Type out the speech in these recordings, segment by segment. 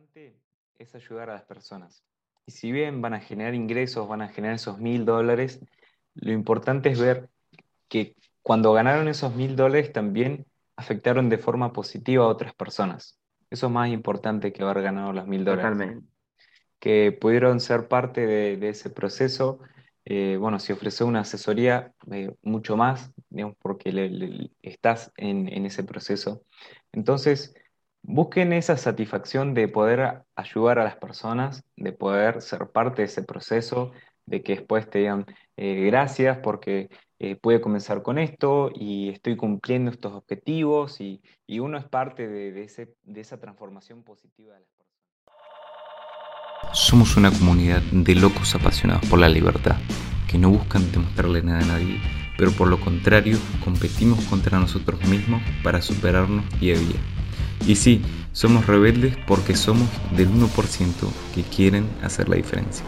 importante es ayudar a las personas. Y si bien van a generar ingresos, van a generar esos mil dólares, lo importante es ver que cuando ganaron esos mil dólares también afectaron de forma positiva a otras personas. Eso es más importante que haber ganado los mil dólares. Totalmente. Que pudieron ser parte de, ese proceso. Eh, bueno, si ofreces una asesoría, eh, mucho más, digamos, porque estás en, en ese proceso. Entonces, busquen esa satisfacción de poder ayudar a las personas, de poder ser parte de ese proceso, de que después te digan eh, gracias porque eh, pude comenzar con esto y estoy cumpliendo estos objetivos y, uno es parte de, esa transformación positiva de las personas. Somos una comunidad de locos apasionados por la libertad, que no buscan demostrarle nada a nadie, pero por lo contrario competimos contra nosotros mismos para superarnos día a. Y sí, somos rebeldes porque somos del 1% que quieren hacer la diferencia.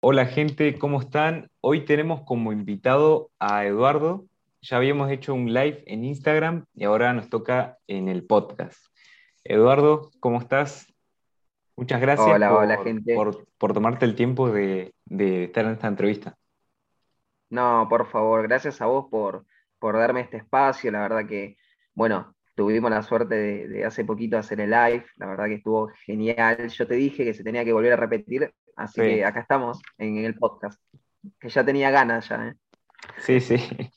Hola gente, ¿cómo están? Hoy tenemos como invitado a Eduardo. Ya habíamos hecho un live en Instagram y ahora nos toca en el podcast. Eduardo, ¿cómo estás? Muchas gracias hola, por, hola, gente. Por, tomarte el tiempo de, estar en esta entrevista. No, por favor, gracias a vos por, por darme este espacio. La verdad que, bueno, tuvimos la suerte de, hace poquito hacer el live. La verdad que estuvo genial. Yo te dije que se tenía que volver a repetir, así que acá estamos en, el podcast. Que ya tenía ganas ya. ¿eh? Sí, sí.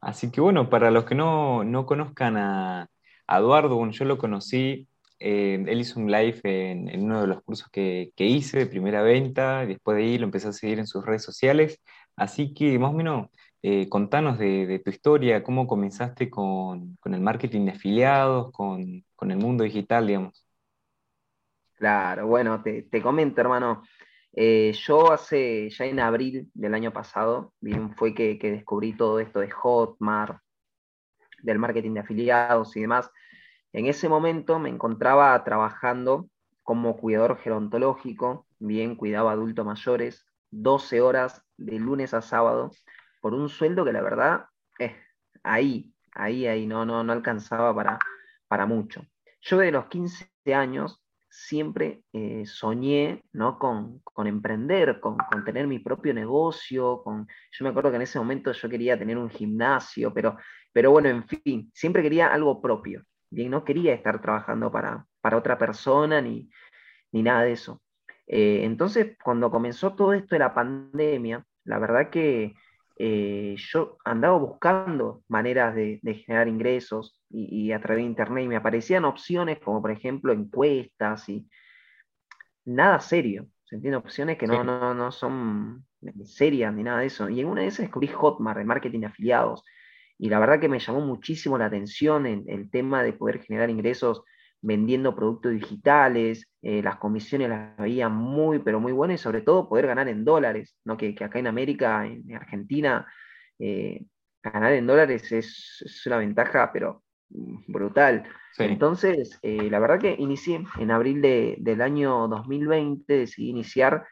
Así que bueno, para los que no, conozcan a, Eduardo, bueno, yo lo conocí, eh, él hizo un live en, uno de los cursos que, que, hice de primera venta, y después de ahí lo empecé a seguir en sus redes sociales, así que más o menos eh, contanos de, tu historia, cómo comenzaste con, el marketing de afiliados, con, el mundo digital, digamos. Claro, bueno, te, comento, hermano. Eh, yo hace, ya en abril del año pasado, bien, fue que, descubrí todo esto de Hotmart, del marketing de afiliados y demás. En ese momento me encontraba trabajando como cuidador gerontológico, bien, cuidaba adultos mayores, 12 horas de lunes a sábado, por un sueldo que la verdad, es ahí, ahí, ahí, no, no, no alcanzaba para, para mucho. Yo de los 15 años siempre eh, soñé ¿no? con, emprender, con, tener mi propio negocio, con, yo me acuerdo que en ese momento yo quería tener un gimnasio, pero, pero bueno, en fin, siempre quería algo propio, bien, no quería estar trabajando para, para otra persona ni, nada de eso. Eh, entonces, cuando comenzó todo esto de la pandemia, la verdad que eh, yo andaba buscando maneras de, generar ingresos y, a través de internet y me aparecían opciones como por ejemplo encuestas y nada serio, ¿se entiende? Opciones que no, no, no son serias ni nada de eso. Y en una de esas descubrí Hotmart, de marketing de afiliados. Y la verdad que me llamó muchísimo la atención el tema de poder generar ingresos vendiendo productos digitales, eh, las comisiones las veía muy, pero muy buenas y sobre todo poder ganar en dólares, ¿no? que, acá en América, en Argentina, eh, ganar en dólares es, una ventaja, pero brutal. Entonces, eh, la verdad que inicié en abril del año 2020, decidí iniciar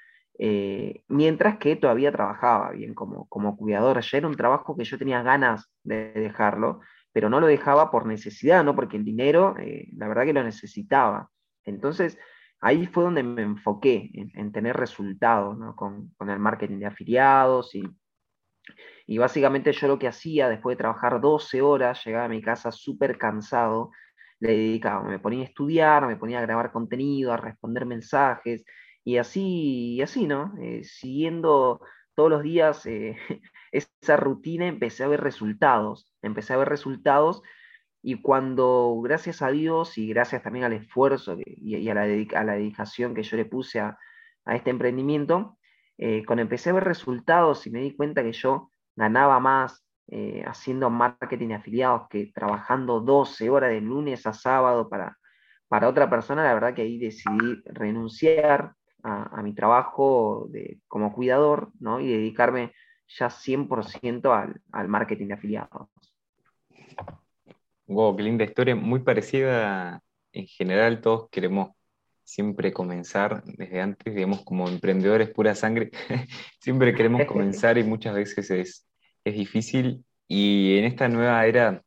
mientras que todavía trabajaba bien como, como cuidador. Ya era un trabajo que yo tenía ganas de dejarlo, pero no lo dejaba por necesidad, no porque el dinero, eh, la verdad que lo necesitaba. Entonces, ahí fue donde me enfoqué en, tener resultados con, el marketing de afiliados y, y básicamente yo lo que hacía después de trabajar 12 horas, llegaba a mi casa súper cansado, le dedicaba, me ponía a estudiar, me ponía a grabar contenido, a responder mensajes y así, y así, ¿no? Eh, siguiendo todos los días eh, esa rutina empecé a ver resultados, empecé a ver resultados y cuando, gracias a Dios y gracias también al esfuerzo y, a, la dedicación que yo le puse a, este emprendimiento, eh, cuando empecé a ver resultados y me di cuenta que yo ganaba más eh, haciendo marketing de afiliados que trabajando 12 horas de lunes a sábado para, para otra persona, la verdad que ahí decidí renunciar a, mi trabajo de, como cuidador ¿no? y dedicarme ya 100% al, al marketing de afiliados. Wow, qué linda historia, muy parecida. En general, todos queremos siempre comenzar desde antes, digamos, como emprendedores pura sangre, siempre queremos comenzar y muchas veces es, es difícil. Y en esta nueva era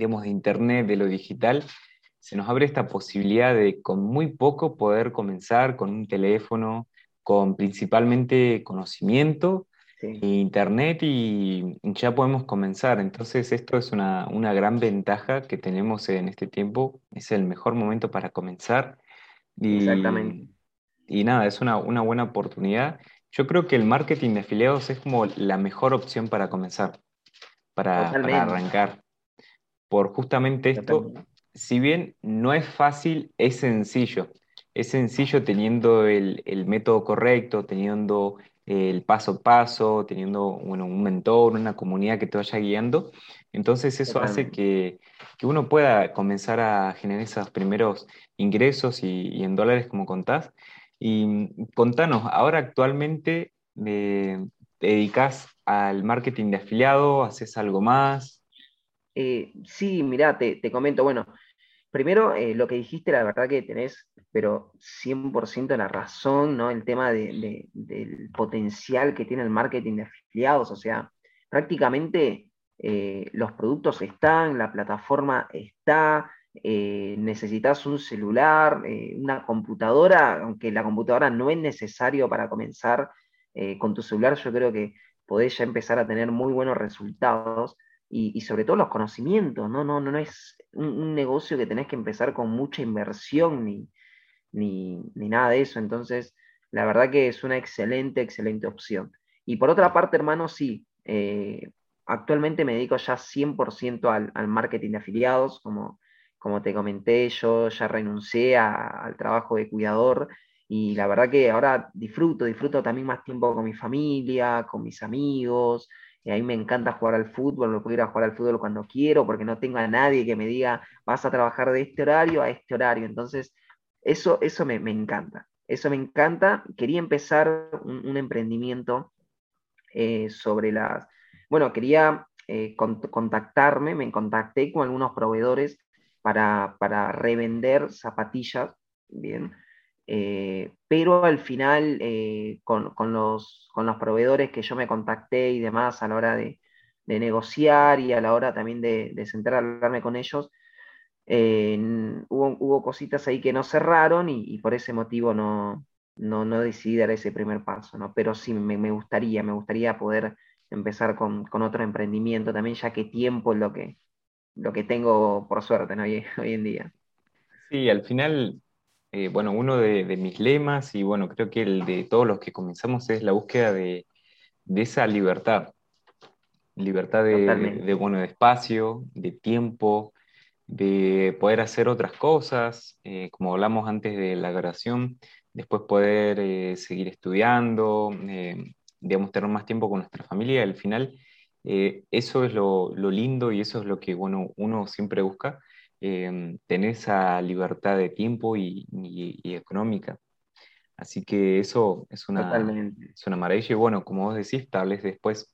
digamos, de Internet, de lo digital, se nos abre esta posibilidad de con muy poco poder comenzar con un teléfono, con principalmente conocimiento, internet y ya podemos comenzar. Entonces esto es una, gran ventaja que tenemos en este tiempo, es el mejor momento para comenzar. Y, Exactamente. Y nada, es una, buena oportunidad. Yo creo que el marketing de afiliados es como la mejor opción para comenzar, para, para arrancar. Por justamente esto, si bien no es fácil, es sencillo. Es sencillo teniendo el, método correcto, teniendo el paso a paso, teniendo un mentor, una comunidad que te vaya guiando. Entonces eso hace que, uno pueda comenzar a generar esos primeros ingresos y, en dólares como contás. Y mm, contanos, ahora actualmente eh, te dedicas al marketing de afiliado, haces algo más. Eh, sí, mira, te, comento, bueno, primero eh, lo que dijiste, la verdad que tenés, pero 100% la razón, ¿no? El tema del potencial que tiene el marketing de afiliados, o sea, prácticamente eh, los productos están, la plataforma está, necesitas un celular, una computadora, aunque la computadora no es necesario para comenzar con tu celular, yo creo que podés ya empezar a tener muy buenos resultados y, sobre todo los conocimientos, ¿no? No, no, no es un, negocio que tenés que empezar con mucha inversión ni, ni, nada de eso. Entonces, la verdad que es una excelente, excelente opción. Y por otra parte, hermano, sí, eh, actualmente me dedico ya 100% al, al, marketing de afiliados, como, como te comenté, yo ya renuncié al trabajo de cuidador y la verdad que ahora disfruto, disfruto también más tiempo con mi familia, con mis amigos, y a mí me encanta jugar al fútbol, me puedo ir a jugar al fútbol cuando quiero, porque no tengo a nadie que me diga, vas a trabajar de este horario a este horario. Entonces, eso, eso me, encanta. Eso me encanta. Quería empezar un, emprendimiento eh, sobre las... Bueno, quería eh, contactarme, me contacté con algunos proveedores para, para revender zapatillas, bien, eh, pero al final, eh, con, los, proveedores que yo me contacté y demás a la hora de, negociar y a la hora también de, de hablarme con ellos, eh, hubo, cositas ahí que no cerraron y, por ese motivo no, no, decidí dar ese primer paso, ¿no? Pero sí, me, gustaría, me gustaría poder empezar con, otro emprendimiento también, ya que tiempo es lo que, lo que tengo por suerte hoy, hoy en día. Sí, al final eh, bueno, uno de, mis lemas y bueno, creo que el de todos los que comenzamos es la búsqueda de, esa libertad. Libertad de, bueno, de espacio, de tiempo, de poder hacer otras cosas, eh, como hablamos antes de la grabación, después poder eh, seguir estudiando, digamos, tener más tiempo con nuestra familia. Al final, eso es lo, lo, lindo y eso es lo que bueno, uno siempre busca eh, tener esa libertad de tiempo y, económica. Así que eso es una, es una maravilla. Y bueno, como vos decís, tal vez después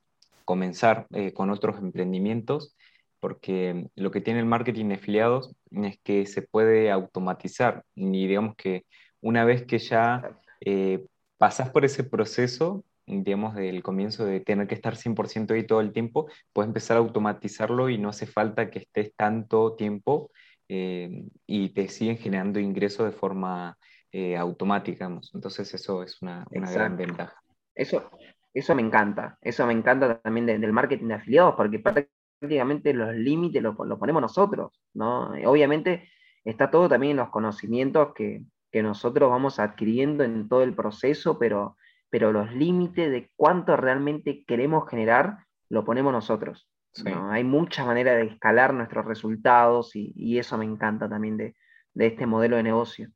comenzar eh, con otros emprendimientos, porque lo que tiene el marketing de afiliados es que se puede automatizar. Y digamos que una vez que ya eh, pasas por ese proceso, digamos, del comienzo de tener que estar 100% ahí todo el tiempo, puedes empezar a automatizarlo y no hace falta que estés tanto tiempo eh, y te siguen generando ingresos de forma eh, automática. Entonces eso es una, gran ventaja. Eso, eso me encanta, eso me encanta también del marketing de afiliados, porque prácticamente los límites los lo ponemos nosotros, ¿no? Obviamente está todo también en los conocimientos que, que nosotros vamos adquiriendo en todo el proceso, pero pero los límites de cuánto realmente queremos generar lo ponemos nosotros. Hay muchas maneras de escalar nuestros resultados y, eso me encanta también de, este modelo de negocio.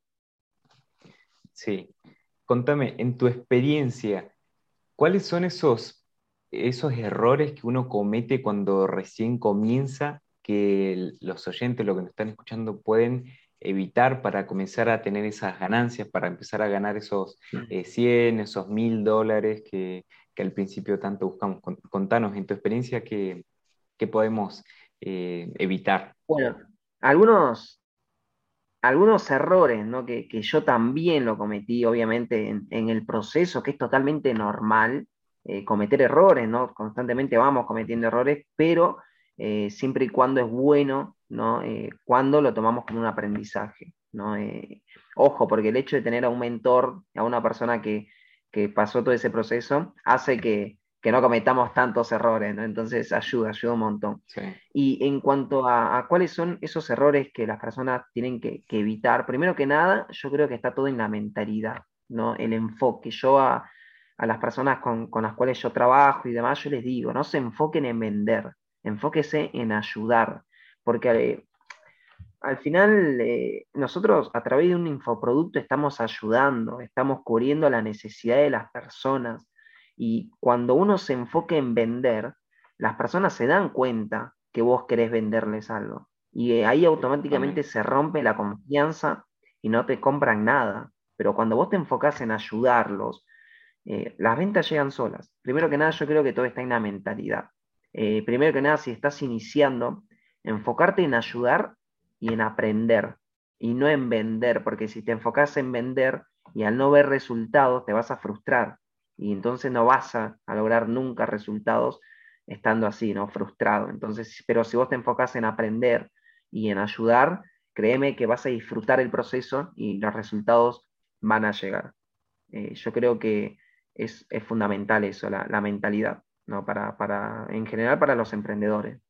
Sí. Contame, en tu experiencia, ¿cuáles son esos, esos errores que uno comete cuando recién comienza que los oyentes, los que nos están escuchando, pueden evitar para comenzar a tener esas ganancias, para empezar a ganar esos 100, eh, esos 1000 dólares que, al principio tanto buscamos. Contanos, en tu experiencia, ¿qué, podemos eh, evitar? Bueno, algunos, algunos errores ¿no? que, yo también lo cometí, obviamente, en, el proceso, que es totalmente normal eh, cometer errores, ¿no? Constantemente vamos cometiendo errores, pero siempre y cuando es bueno ¿no? Eh, cuando lo tomamos como un aprendizaje. ¿no? Eh, ojo, porque el hecho de tener a un mentor, a una persona que, pasó todo ese proceso, hace que, no cometamos tantos errores, ¿no? Entonces ayuda, ayuda un montón. Y en cuanto a, cuáles son esos errores que las personas tienen que, evitar, primero que nada, yo creo que está todo en la mentalidad, ¿no? El enfoque. Yo a, las personas con, con, las cuales yo trabajo y demás, yo les digo, no se enfoquen en vender, enfóquese en ayudar, porque eh, al final eh, nosotros a través de un infoproducto estamos ayudando, estamos cubriendo la necesidad de las personas y cuando uno se enfoque en vender, las personas se dan cuenta que vos querés venderles algo y eh, ahí automáticamente se rompe la confianza y no te compran nada. Pero cuando vos te enfocas en ayudarlos, las ventas llegan solas. Primero que nada, yo creo que todo está en la mentalidad. primero que nada, si estás iniciando, enfocarte en ayudar y en aprender y no en vender, porque si te enfocas en vender y al no ver resultados te vas a frustrar y entonces no vas a, lograr nunca resultados estando así, ¿no? Frustrado. Entonces, pero si vos te enfocas en aprender y en ayudar, créeme que vas a disfrutar el proceso y los resultados van a llegar. Eh, yo creo que es, fundamental eso, la, mentalidad, ¿no? Para, para, en general para los emprendedores.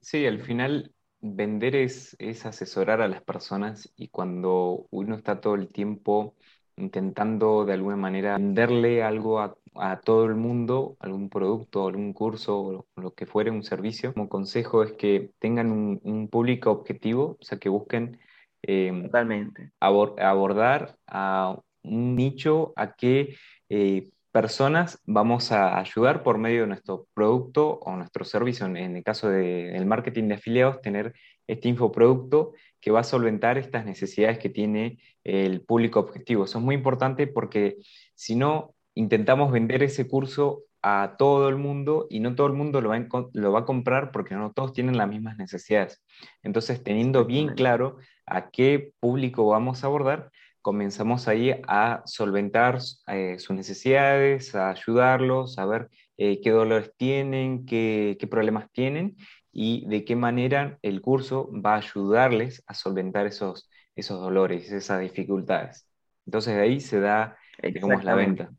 Sí, al final vender es, es asesorar a las personas y cuando uno está todo el tiempo intentando de alguna manera venderle algo a, todo el mundo, algún producto, algún curso o lo que fuere, un servicio, como consejo es que tengan un, público objetivo, o sea, que busquen em, Totalmente. abordar a un nicho a que eh, personas vamos a ayudar por medio de nuestro producto o nuestro servicio, en, el caso del marketing de afiliados, tener este infoproducto que va a solventar estas necesidades que tiene el público objetivo. Eso es muy importante porque si no, intentamos vender ese curso a todo el mundo y no todo el mundo lo va, a, lo va a comprar porque no todos tienen las mismas necesidades. Entonces, teniendo bien claro a qué público vamos a abordar, comenzamos ahí a solventar eh, sus necesidades, a ayudarlos, a ver eh, qué dolores tienen, qué, problemas tienen y de qué manera el curso va a ayudarles a solventar esos, esos dolores, esas dificultades. Entonces de ahí se da, digamos, la venta.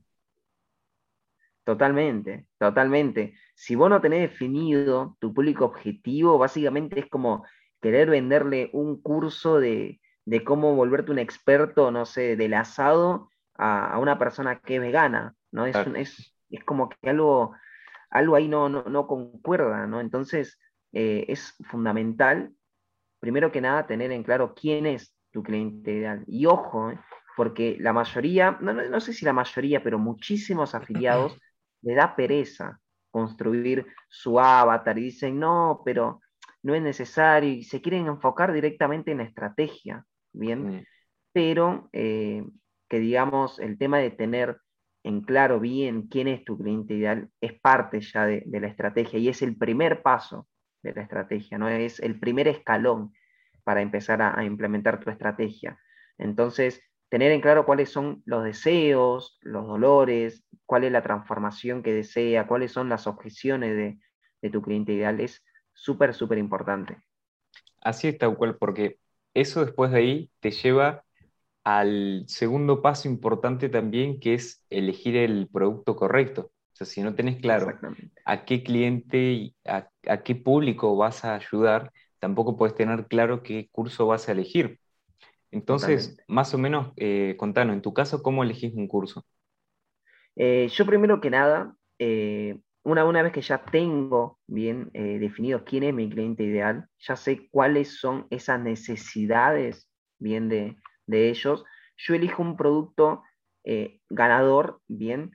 Totalmente, totalmente. Si vos no tenés definido tu público objetivo, básicamente es como querer venderle un curso de, de cómo volverte un experto, no sé, del asado a, una persona que es vegana, ¿no? Es, es, como que algo, algo ahí no, no, concuerda, ¿no? Entonces, eh, es fundamental, primero que nada, tener en claro quién es tu cliente ideal. Y ojo, ¿eh? porque la mayoría, no, no, sé si la mayoría, pero muchísimos afiliados le da pereza construir su avatar y dicen, no, pero no es necesario y se quieren enfocar directamente en la estrategia. ¿Bien? Pero eh, que digamos, el tema de tener en claro bien quién es tu cliente ideal es parte ya de, la estrategia y es el primer paso de la estrategia, ¿no? Es el primer escalón para empezar a, implementar tu estrategia. Entonces, tener en claro cuáles son los deseos, los dolores, cuál es la transformación que desea, cuáles son las objeciones de, de tu cliente ideal es súper, súper importante. Así es, tal cual, porque eso después de ahí te lleva al segundo paso importante también, que es elegir el producto correcto. O sea, si no tenés claro a qué cliente y a, qué público vas a ayudar, tampoco puedes tener claro qué curso vas a elegir. Entonces, más o menos, eh, contanos, en tu caso, ¿cómo elegís un curso? Eh, yo primero que nada, eh, una, una vez que ya tengo bien eh, definido quién es mi cliente ideal, ya sé cuáles son esas necesidades bien de, ellos, yo elijo un producto eh, ganador, bien,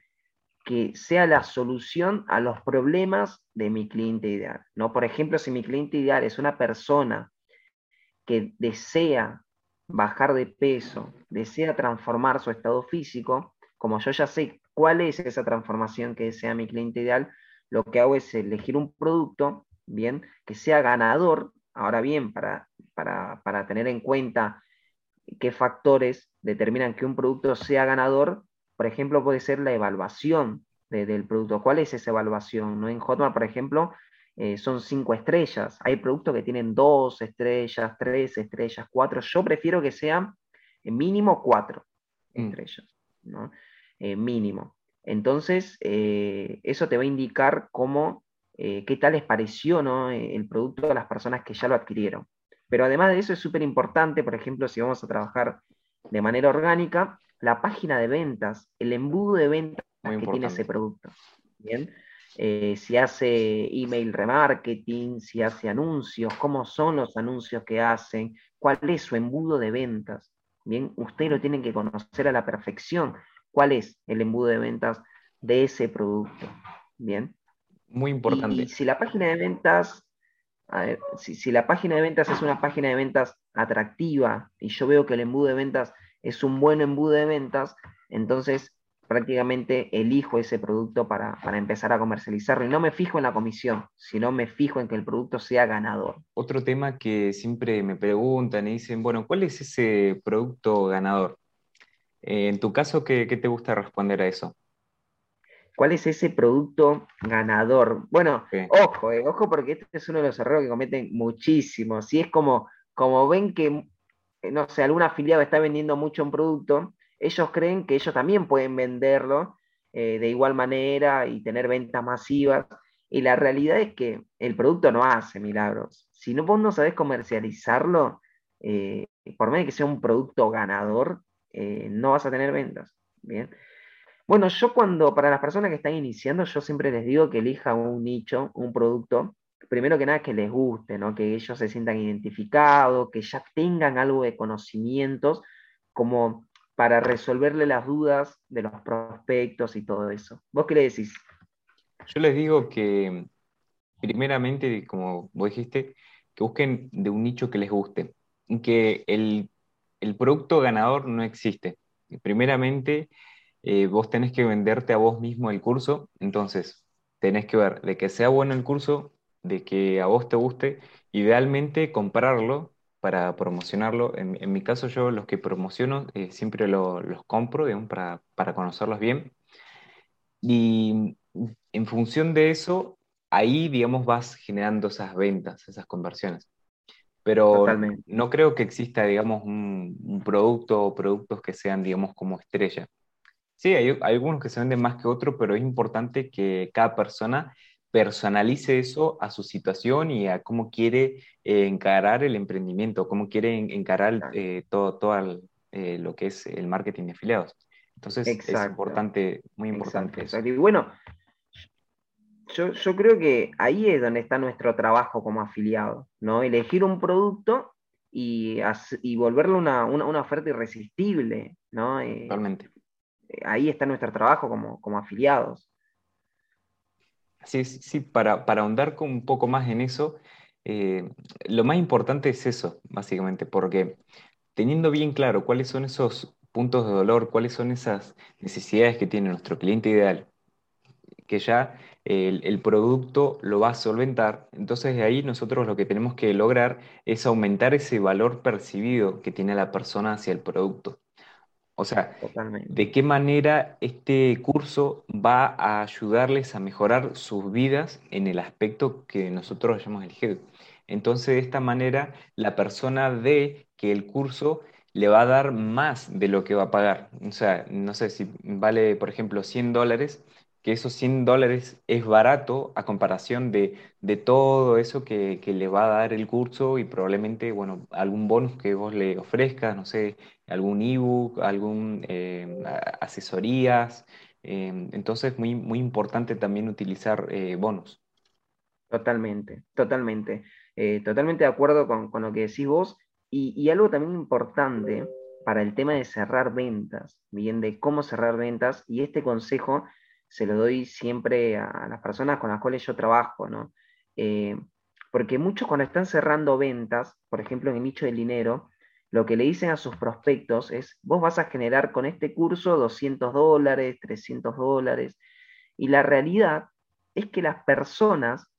que sea la solución a los problemas de mi cliente ideal. ¿no? Por ejemplo, si mi cliente ideal es una persona que desea bajar de peso, desea transformar su estado físico, como yo ya sé cuál es esa transformación que desea mi cliente ideal, lo que hago es elegir un producto, bien, que sea ganador. Ahora bien, para, para, tener en cuenta qué factores determinan que un producto sea ganador, por ejemplo, puede ser la evaluación del producto. ¿Cuál es esa evaluación? ¿No? En Hotmart, por ejemplo, eh, son cinco estrellas. Hay productos que tienen dos estrellas, tres estrellas, cuatro. Yo prefiero que sean mínimo cuatro mm. estrellas, ¿no? Mínimo. Entonces, eso te va a indicar cómo, qué tal les pareció ¿no? el producto a las personas que ya lo adquirieron. Pero además de eso es súper importante, por ejemplo, si vamos a trabajar de manera orgánica, la página de ventas, el embudo de ventas que tiene ese producto. Bien. Eh, si hace email remarketing, si hace anuncios, cómo son los anuncios que hacen, cuál es su embudo de ventas. Bien, usted lo tiene que conocer a la perfección. ¿Cuál es el embudo de ventas de ese producto? Bien. Muy importante. Y, si la página de ventas, si, si la página de ventas es una página de ventas atractiva y yo veo que el embudo de ventas es un buen embudo de ventas, entonces prácticamente elijo ese producto para, empezar a comercializarlo y no me fijo en la comisión, sino me fijo en que el producto sea ganador. Otro tema que siempre me preguntan y dicen, bueno, ¿cuál es ese producto ganador? Eh, en tu caso, ¿qué, te gusta responder a eso? ¿Cuál es ese producto ganador? Bueno, ojo, eh, ojo porque este es uno de los errores que cometen muchísimos. Si es como, como ven que eh, no sé, algún afiliado está vendiendo mucho un producto, ellos creen que ellos también pueden venderlo eh, de igual manera y tener ventas masivas. Y la realidad es que el producto no hace milagros. Si no, vos no sabés comercializarlo, eh, por medio de que sea un producto ganador, no vas a tener ventas. Bien. Bueno, yo cuando, para las personas que están iniciando, yo siempre les digo que elija un nicho, un producto primero que nada que les guste, ¿no? que ellos se sientan identificados, que ya tengan algo de conocimientos como para resolverle las dudas de los prospectos y todo eso. ¿Vos qué le decís? Yo les digo que primeramente, como vos dijiste, que busquen de un nicho que les guste, que el, producto ganador no existe. Primeramente, eh, vos tenés que venderte a vos mismo el curso, entonces tenés que ver de que sea bueno el curso, de que a vos te guste, idealmente comprarlo para promocionarlo. En, mi caso yo los que promociono eh, siempre los compro para, para conocerlos bien. Y en función de eso, ahí, digamos, vas generando esas ventas, esas conversiones. Pero no creo que exista, digamos, un, producto o productos que sean, digamos, como estrella. Sí, hay, hay, algunos que se venden más que otros, pero es importante que cada persona personalice eso a su situación y a cómo quiere eh, encarar el emprendimiento, cómo quiere encarar eh, todo, todo eh, lo que es el marketing de afiliados. Entonces es importante, muy importante eso. Y bueno, yo, yo, creo que ahí es donde está nuestro trabajo como afiliado, ¿no? Elegir un producto y, y volverlo una, una, oferta irresistible, ¿no? Totalmente. Ahí está nuestro trabajo como, como afiliados. Sí, sí, para, para ahondar un poco más en eso, eh, lo más importante es eso, básicamente, porque teniendo bien claro cuáles son esos puntos de dolor, cuáles son esas necesidades que tiene nuestro cliente ideal, que ya el, el, producto lo va a solventar, entonces de ahí nosotros lo que tenemos que lograr es aumentar ese valor percibido que tiene la persona hacia el producto. O sea, ¿de qué manera este curso va a ayudarles a mejorar sus vidas en el aspecto que nosotros hayamos elegido? Entonces, de esta manera, la persona ve que el curso le va a dar más de lo que va a pagar. O sea, no sé si vale, por ejemplo, 100 dólares, que esos 100 dólares es barato a comparación de, todo eso que, le va a dar el curso y probablemente, bueno, algún bonus que vos le ofrezcas, no sé, algún ebook, algún eh, asesorías. Eh, entonces, muy, muy importante también utilizar eh, bonos. Totalmente, totalmente. totalmente de acuerdo con, lo que decís vos. Y, y algo también importante para el tema de cerrar ventas, bien, de cómo cerrar ventas, y este consejo se lo doy siempre a las personas con las cuales yo trabajo, ¿no? Eh, porque muchos cuando están cerrando ventas, por ejemplo en el nicho del dinero, lo que le dicen a sus prospectos es, vos vas a generar con este curso 200 dólares, 300 dólares, y la realidad es que las personas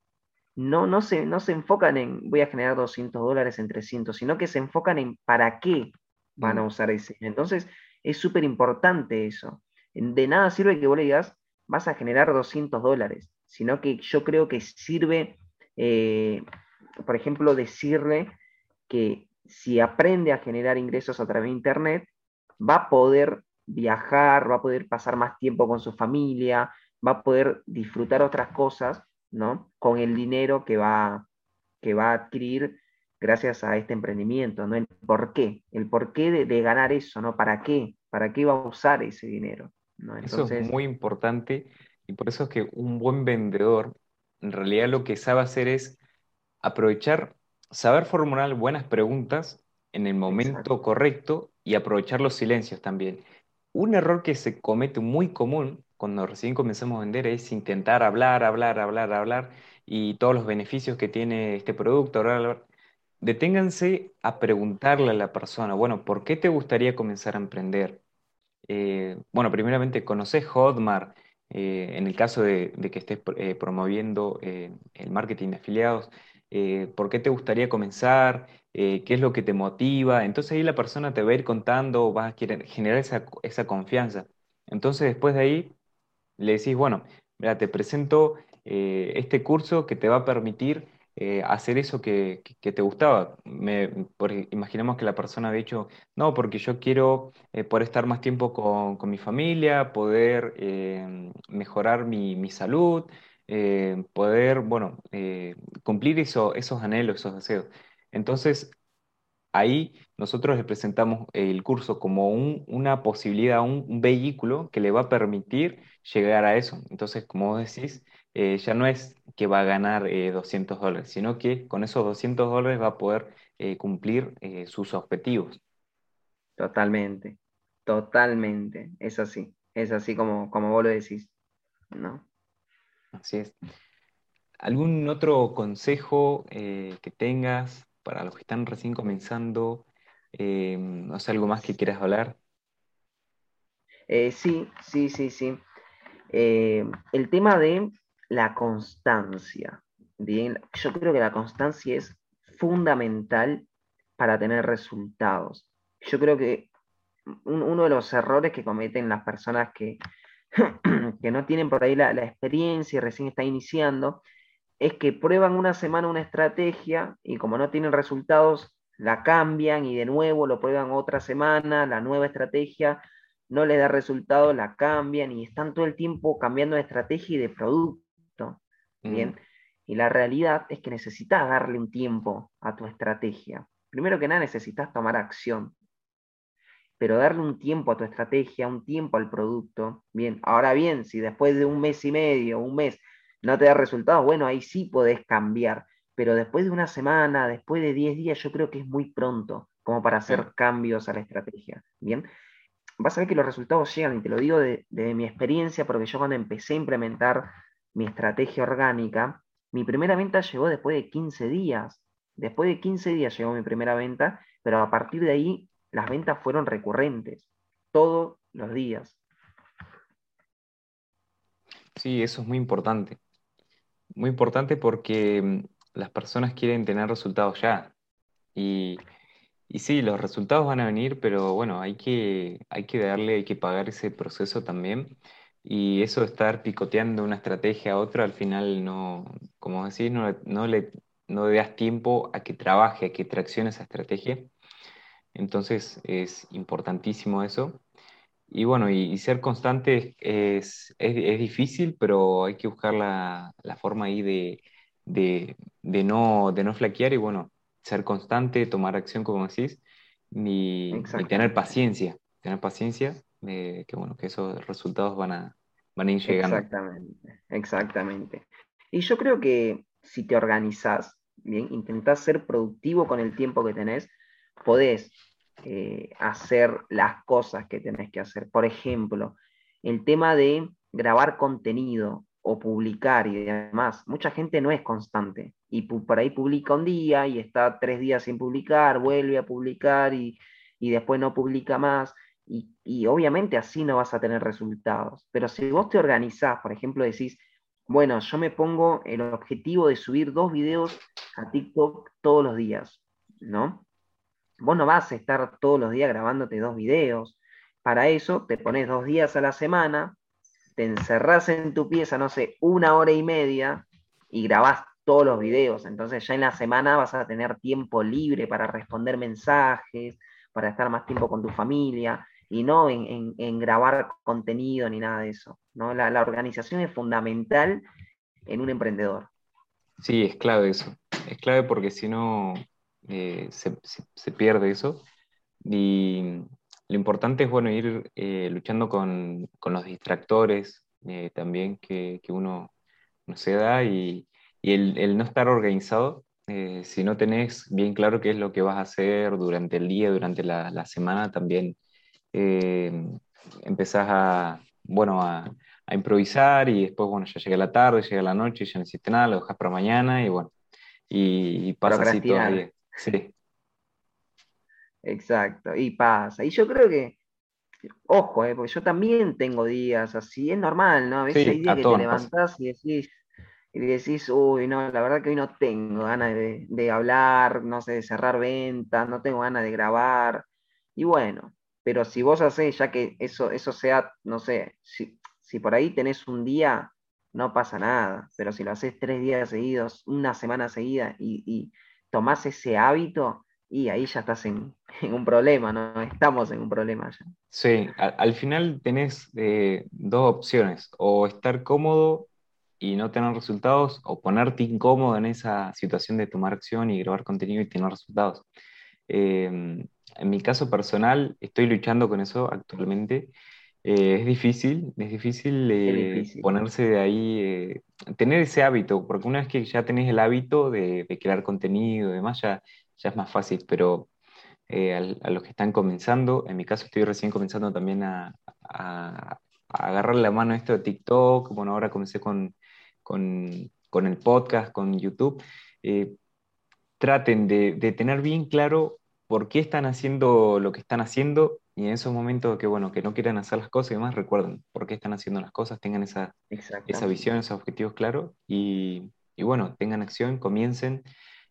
no, no, se, no se enfocan en voy a generar 200 dólares en 300, sino que se enfocan en para qué van a mm. usar ese. Entonces, es súper importante eso. De nada sirve que vos le digas, vas a generar 200 dólares, sino que yo creo que sirve eh, por ejemplo, decirle que si aprende a generar ingresos a través de Internet, va a poder viajar, va a poder pasar más tiempo con su familia, va a poder disfrutar otras cosas, ¿no? Con el dinero que va, que va a adquirir gracias a este emprendimiento, ¿no? El por qué, el por qué de, ganar eso, ¿no? ¿Para qué? ¿Para qué va a usar ese dinero? Eso es muy importante y por eso es que un buen vendedor en realidad lo que sabe hacer es aprovechar, saber formular buenas preguntas en el momento correcto y aprovechar los silencios también. Un error que se comete muy común cuando recién comenzamos a vender es intentar hablar, hablar, hablar, hablar y todos los beneficios que tiene este producto. Deténganse a preguntarle a la persona, bueno, ¿por qué te gustaría comenzar a emprender? Eh, bueno, primeramente, ¿conoces Hotmart? Eh, en el caso de, que estés eh, promoviendo el marketing de afiliados, ¿por qué te gustaría comenzar? ¿Qué es lo que te motiva? Entonces ahí la persona te va a ir contando, vas a querer generar esa, confianza. Entonces después de ahí le decís, bueno, mira, te presento este curso que te va a permitir eh, hacer eso que, te gustaba. imaginemos que la persona había dicho, no, porque yo quiero eh, poder estar más tiempo con, mi familia, poder eh, mejorar mi, salud, poder, bueno, cumplir esos anhelos, esos deseos. Entonces, ahí nosotros le presentamos el curso como una posibilidad, un, vehículo que le va a permitir llegar a eso. Entonces, como vos decís, eh, ya no es que va a ganar 200 eh, dólares, sino que con esos 200 dólares va a poder eh, cumplir sus objetivos. Totalmente, totalmente, es así, es así como, como vos lo decís, ¿no? Así es. ¿Algún otro consejo que tengas para los que están recién comenzando? ¿No sé, algo más que quieras hablar? sí, sí, sí, sí. el tema de la constancia. Bien, yo creo que la constancia es fundamental para tener resultados. Yo creo que uno de los errores que cometen las personas que, que no tienen por ahí la, experiencia y recién están iniciando es que prueban una semana una estrategia y como no tienen resultados, la cambian y de nuevo lo prueban otra semana, la nueva estrategia no les da resultado, la cambian y están todo el tiempo cambiando de estrategia y de producto. Bien. Mm. Y la realidad es que necesitas darle un tiempo a tu estrategia. Primero que nada, necesitas tomar acción. Pero darle un tiempo a tu estrategia, un tiempo al producto. Bien, ahora bien, si después de un mes y medio, un mes, no te da resultados, bueno, ahí sí podés cambiar. Pero después de una semana, después de 10 días, yo creo que es muy pronto como para hacer cambios a la estrategia. Bien, vas a ver que los resultados llegan, y te lo digo de, de mi experiencia, porque yo cuando empecé a implementar mi estrategia orgánica, mi primera venta llegó después de 15 días. Después de 15 días llegó mi primera venta, pero a partir de ahí las ventas fueron recurrentes, todos los días. Sí, eso es muy importante. Muy importante porque mm, las personas quieren tener resultados ya. Y, sí, los resultados van a venir, pero bueno, hay que, hay que darle, hay que pagar ese proceso también. Y eso de estar picoteando una estrategia a otra, al final no, como decís, no, no le, no das tiempo a que trabaje, a que traccione esa estrategia. Entonces es importantísimo eso. Y bueno, y, ser constante es, es, difícil, pero hay que buscar la, la forma ahí de, de, de, no, de no flaquear y bueno, ser constante, tomar acción, como decís, y, tener paciencia, tener paciencia, de que bueno, que esos resultados van a, van a ir llegando. Exactamente, exactamente. Y yo creo que si te organizás, bien, intentás ser productivo con el tiempo que tenés, podés eh, hacer las cosas que tenés que hacer. Por ejemplo, el tema de grabar contenido o publicar y demás. Mucha gente no es constante y por ahí publica un día y está tres días sin publicar, vuelve a publicar y, y después no publica más. Y, obviamente así no vas a tener resultados. Pero si vos te organizás, por ejemplo, decís, bueno, yo me pongo el objetivo de subir dos videos a TikTok todos los días, ¿no? Vos no vas a estar todos los días grabándote dos videos. Para eso te pones dos días a la semana, te encerrás en tu pieza, no sé, una hora y media y grabás todos los videos. Entonces ya en la semana vas a tener tiempo libre para responder mensajes, para estar más tiempo con tu familia y no en, grabar contenido ni nada de eso. ¿no? La, organización es fundamental en un emprendedor. Sí, es clave eso. Es clave porque si no eh, se, pierde eso. Y lo importante es bueno, ir eh, luchando con, los distractores eh, también que, uno no se da y, el, no estar organizado, si no tenés bien claro qué es lo que vas a hacer durante el día, durante la, la semana, también eh, empezás a, bueno, a, improvisar y después, bueno, ya llega la tarde, llega la noche, ya no hiciste nada, lo dejas para mañana y bueno, y, pasa así todo el día. Sí. Exacto, y pasa. Y yo creo que, ojo, eh, porque yo también tengo días así, es normal, ¿no? A veces hay días que te levantás y decís, y decís, uy, no, la verdad que hoy no tengo ganas de, de hablar, no sé, de cerrar ventas, no tengo ganas de grabar. Y bueno, pero si vos hacés, ya que eso, eso sea, no sé, si, si por ahí tenés un día, no pasa nada, pero si lo haces tres días seguidos, una semana seguida y, y tomás ese hábito, y ahí ya estás en, un problema, ¿no? Estamos en un problema ya. Sí, al, final tenés eh, dos opciones, o estar cómodo y no tener resultados, o ponerte incómodo en esa situación de tomar acción y grabar contenido y tener resultados. Eh, en mi caso personal, estoy luchando con eso actualmente. Eh, es difícil, es difícil, eh, ponerse de ahí, eh, tener ese hábito, porque una vez que ya tenés el hábito de, crear contenido y demás, ya, ya es más fácil, pero a, los que están comenzando, en mi caso estoy recién comenzando también a, a, agarrar la mano a esto de TikTok, bueno, ahora comencé con, con, con el podcast, con YouTube, traten de, de tener bien claro por qué están haciendo lo que están haciendo y en esos momentos que, bueno, que no quieran hacer las cosas y demás, recuerden por qué están haciendo las cosas, tengan esa, esa visión, esos objetivos claros y, y bueno, tengan acción, comiencen.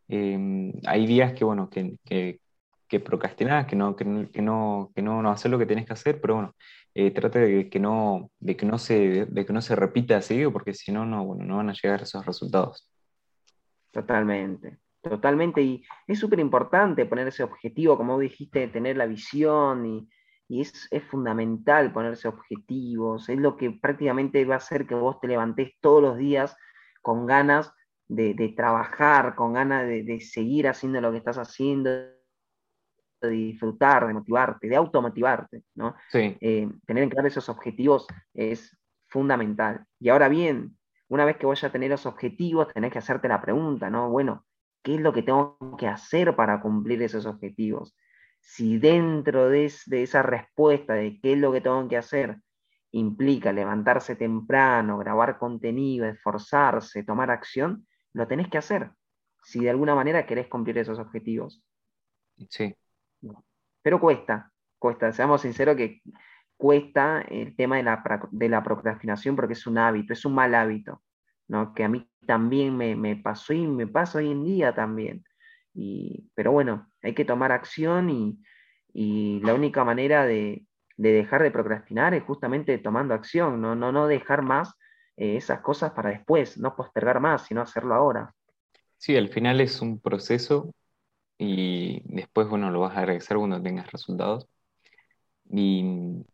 Em, hay días que, bueno, que, que, que procrastinás, que no, que, no, que no, no hacer lo que tenés que hacer, pero bueno, eh, trate de que no, de que no se, de que no se repita seguido, porque si no, no, bueno, no van a llegar esos resultados. Totalmente. Totalmente, y es súper importante poner ese objetivo, como dijiste, tener la visión, y, es, fundamental ponerse objetivos, es lo que prácticamente va a hacer que vos te levantes todos los días con ganas de, trabajar, con ganas de, seguir haciendo lo que estás haciendo, de disfrutar, de motivarte, de automotivarte, ¿no? Eh, tener en claro esos objetivos es fundamental. Y ahora bien, una vez que vos ya tenés los objetivos, tenés que hacerte la pregunta, ¿no? Bueno, qué es lo que tengo que hacer para cumplir esos objetivos. Si dentro de, esa respuesta de qué es lo que tengo que hacer implica levantarse temprano, grabar contenido, esforzarse, tomar acción, lo tenés que hacer. Si de alguna manera querés cumplir esos objetivos. Sí. Pero cuesta, cuesta. Seamos sinceros que cuesta el tema de la, de la procrastinación porque es un hábito, es un mal hábito. ¿No? que a mí también me, pasó y me pasa hoy en día también. Y, pero bueno, hay que tomar acción y, la única manera de, dejar de procrastinar es justamente tomando acción, no, no, no dejar más eh, esas cosas para después, no postergar más, sino hacerlo ahora. Sí, al final es un proceso y después, bueno, lo vas a regresar cuando tengas resultados. Y,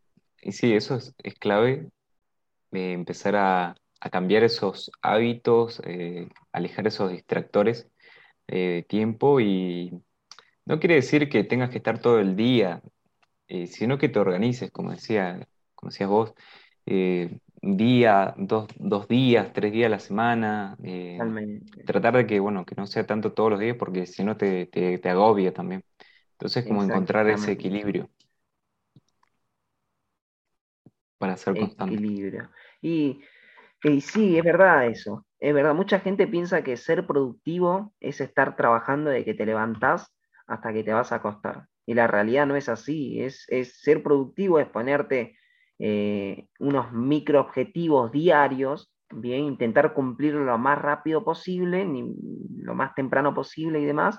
y sí, eso es, es clave, de empezar a, a cambiar esos hábitos, eh, alejar esos distractores eh, de tiempo y no quiere decir que tengas que estar todo el día, eh, sino que te organices, como decía, como decías vos, un día, dos, días, tres días a la semana, tratar de que, bueno, que no sea tanto todos los días porque si no te, agobia también. Entonces, como encontrar ese equilibrio para ser constante. Equilibrio. Y y sí, es verdad eso. Es verdad, mucha gente piensa que ser productivo es estar trabajando de que te levantás hasta que te vas a acostar. Y la realidad no es así. Es, ser productivo es ponerte eh, unos micro objetivos diarios, bien, intentar cumplirlo lo más rápido posible, ni, lo más temprano posible y demás,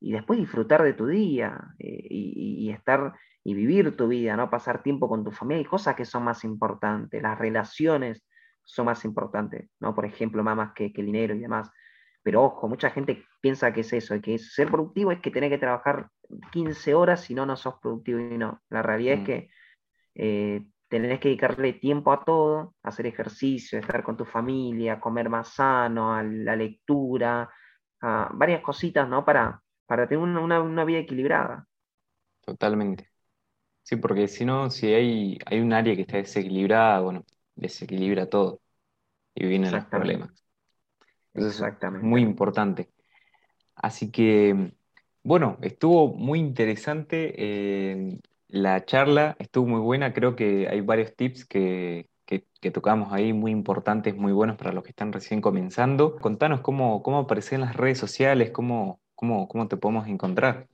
y después disfrutar de tu día eh, y, y, estar y vivir tu vida, ¿no? Pasar tiempo con tu familia y cosas que son más importantes, las relaciones son más importantes, ¿no? Por ejemplo, más, que, que el dinero y demás. pero ojo, mucha gente piensa que es eso, que ser productivo es que tenés que trabajar 15 horas si no, no sos productivo y no. La realidad es mm. que eh, tenés que dedicarle tiempo a todo, hacer ejercicio, estar con tu familia, comer más sano, a la lectura, a varias cositas, ¿no? Para, para tener una, vida equilibrada. Totalmente. Sí, porque si no, si hay, hay un área que está desequilibrada, bueno, desequilibra todo y vienen los problemas. Exactamente. muy importante. Así que, bueno, estuvo muy interesante eh, la charla, estuvo muy buena. Creo que hay varios tips que, tocamos ahí muy importantes, muy buenos para los que están recién comenzando. Contanos cómo, cómo aparecen las redes sociales, cómo, cómo, cómo te podemos encontrar.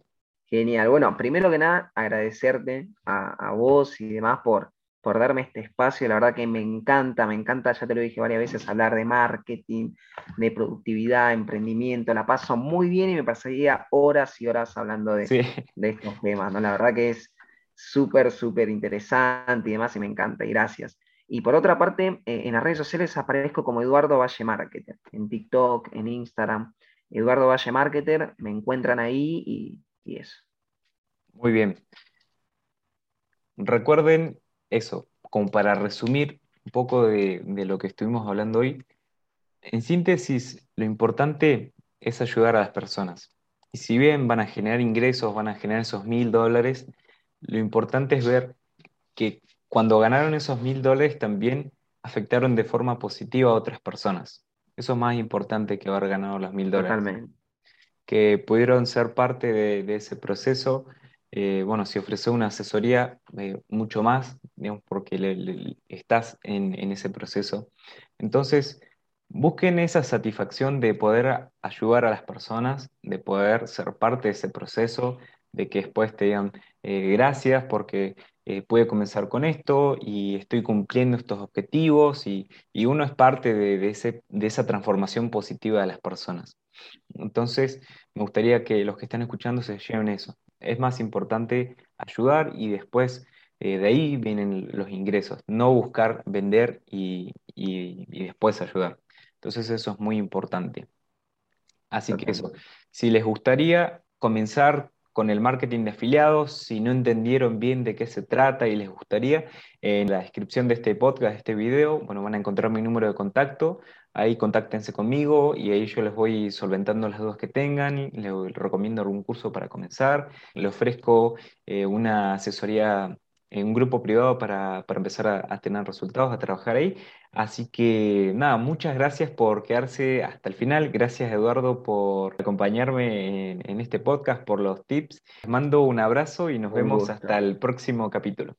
Genial. Bueno, primero que nada, agradecerte a, a vos y demás por, por darme este espacio. La verdad que me encanta, me encanta, ya te lo dije varias veces, hablar de marketing, de productividad, emprendimiento. La paso muy bien y me pasaría horas y horas hablando de, estos temas. ¿no? La verdad que es súper, súper interesante y demás y me encanta. Y gracias. Y por otra parte, eh, en las redes sociales aparezco como Eduardo Valle Marketer, en TikTok, en Instagram. Eduardo Valle Marketer, me encuentran ahí y, y eso. Muy bien. Recuerden eso, como para resumir un poco de, lo que estuvimos hablando hoy, en síntesis, lo importante es ayudar a las personas. Y si bien van a generar ingresos, van a generar esos mil dólares, lo importante es ver que cuando ganaron esos mil dólares también afectaron de forma positiva a otras personas. Eso es más importante que haber ganado los mil dólares. Que pudieron ser parte de ese proceso eh, bueno, si ofrece una asesoría, eh, mucho más, digamos, porque estás en, ese proceso. Entonces, busquen esa satisfacción de poder ayudar a las personas, de poder ser parte de ese proceso, de que después te digan eh, gracias porque pude comenzar con esto y estoy cumpliendo estos objetivos y, uno es parte de, ese, de esa transformación positiva de las personas. Entonces, me gustaría que los que están escuchando se lleven eso, es más importante ayudar y después eh, de ahí vienen los ingresos, no buscar vender y, después ayudar. Entonces eso es muy importante. Así que eso, si les gustaría comenzar con el marketing de afiliados, si no entendieron bien de qué se trata y les gustaría, en la descripción de este podcast, de este video, bueno, van a encontrar mi número de contacto, Ahí contáctense conmigo y ahí yo les voy solventando las dudas que tengan. Les recomiendo algún curso para comenzar. Le ofrezco eh, una asesoría en un grupo privado para, empezar a, tener resultados, a trabajar ahí. Así que nada, muchas gracias por quedarse hasta el final. Gracias Eduardo por acompañarme en, este podcast, por los tips. Les mando un abrazo y nos vemos hasta el próximo capítulo.